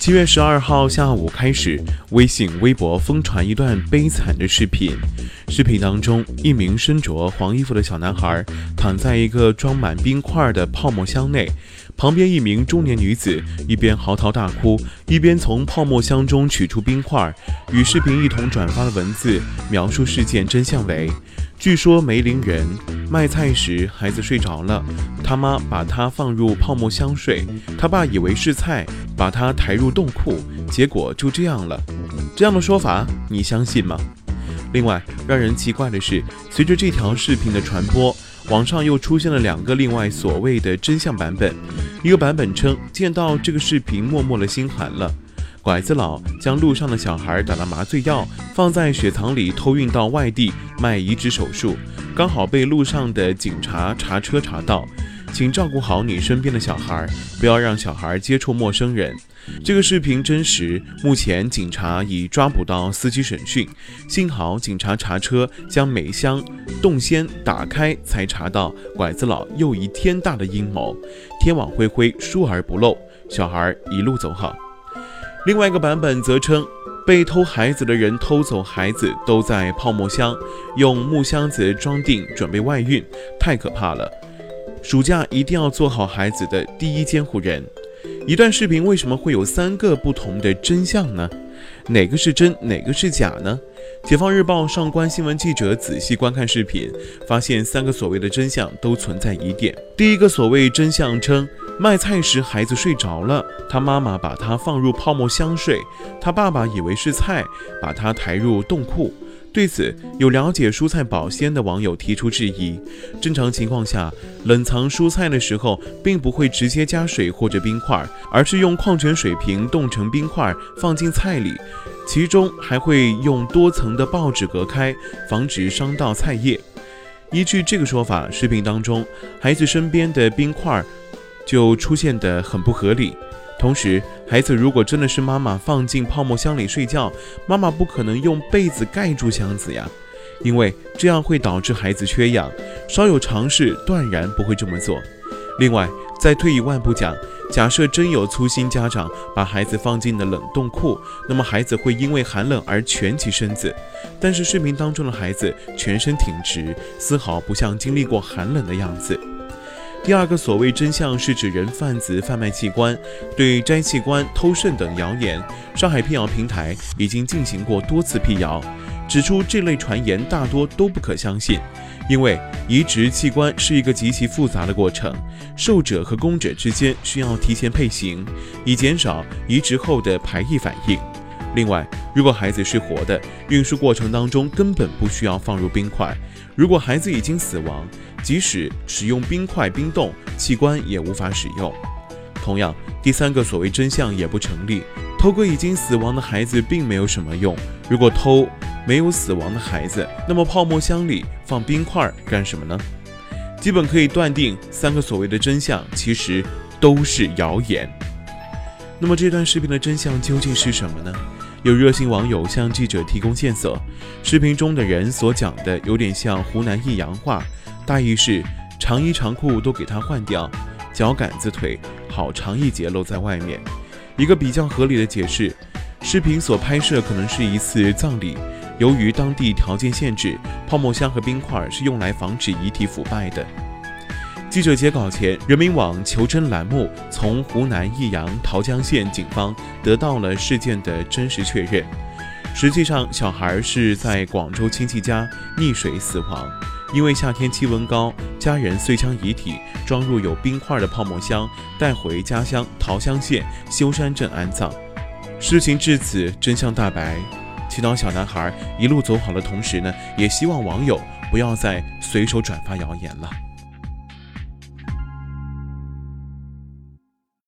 七月十二号下午开始，微信、微博疯传一段悲惨的视频。视频当中，一名身着黄衣服的小男孩躺在一个装满冰块的泡沫箱内，旁边一名中年女子一边嚎啕大哭，一边从泡沫箱中取出冰块。与视频一同转发的文字描述事件真相为。据说梅林人卖菜时，孩子睡着了，他妈把他放入泡沫箱睡，他爸以为是菜，把他抬入冻库，结果就这样了。这样的说法你相信吗？另外，让人奇怪的是，随着这条视频的传播，网上又出现了两个另外所谓的真相版本。一个版本称，见到这个视频，默默的心寒了。拐子佬将路上的小孩打了麻醉药，放在雪藏里偷运到外地卖移植手术，刚好被路上的警察查车查到，请照顾好你身边的小孩，不要让小孩接触陌生人。这个视频真实，目前警察已抓捕到司机审讯。幸好警察查车将每箱冻鲜打开，才查到拐子佬又一天大的阴谋。天网恢恢，疏而不漏，小孩一路走好。另外一个版本则称，被偷孩子的人偷走孩子都在泡沫箱，用木箱子装订，准备外运，太可怕了。暑假一定要做好孩子的第一监护人。一段视频为什么会有三个不同的真相呢？哪个是真，哪个是假呢？解放日报上官新闻记者仔细观看视频，发现三个所谓的真相都存在疑点。第一个所谓真相称。卖菜时，孩子睡着了，他妈妈把他放入泡沫箱睡，他爸爸以为是菜，把他抬入冻库。对此，有了解蔬菜保鲜的网友提出质疑：正常情况下，冷藏蔬菜的时候，并不会直接加水或者冰块，而是用矿泉水瓶冻成冰块放进菜里，其中还会用多层的报纸隔开，防止伤到菜叶。依据这个说法，视频当中孩子身边的冰块。就出现的很不合理。同时，孩子如果真的是妈妈放进泡沫箱里睡觉，妈妈不可能用被子盖住箱子呀，因为这样会导致孩子缺氧。稍有常识，断然不会这么做。另外，再退一万步讲，假设真有粗心家长把孩子放进了冷冻库，那么孩子会因为寒冷而蜷起身子。但是视频当中的孩子全身挺直，丝毫不像经历过寒冷的样子。第二个所谓真相是指人贩子贩卖器官、对摘器官、偷肾等谣言。上海辟谣平台已经进行过多次辟谣，指出这类传言大多都不可相信，因为移植器官是一个极其复杂的过程，受者和供者之间需要提前配型，以减少移植后的排异反应。另外，如果孩子是活的，运输过程当中根本不需要放入冰块；如果孩子已经死亡，即使使用冰块冰冻器官也无法使用。同样，第三个所谓真相也不成立。偷个已经死亡的孩子并没有什么用。如果偷没有死亡的孩子，那么泡沫箱里放冰块干什么呢？基本可以断定，三个所谓的真相其实都是谣言。那么这段视频的真相究竟是什么呢？有热心网友向记者提供线索，视频中的人所讲的有点像湖南益阳话。大意是长衣长裤都给他换掉，脚杆子腿好长一截露在外面。一个比较合理的解释，视频所拍摄可能是一次葬礼，由于当地条件限制，泡沫箱和冰块是用来防止遗体腐败的。记者截稿前，人民网求真栏目从湖南益阳桃江县警方得到了事件的真实确认。实际上，小孩是在广州亲戚家溺水死亡。因为夏天气温高，家人遂将遗体装入有冰块的泡沫箱，带回家乡桃乡县修山镇安葬。事情至此，真相大白。祈祷小男孩一路走好的同时呢，也希望网友不要再随手转发谣言了。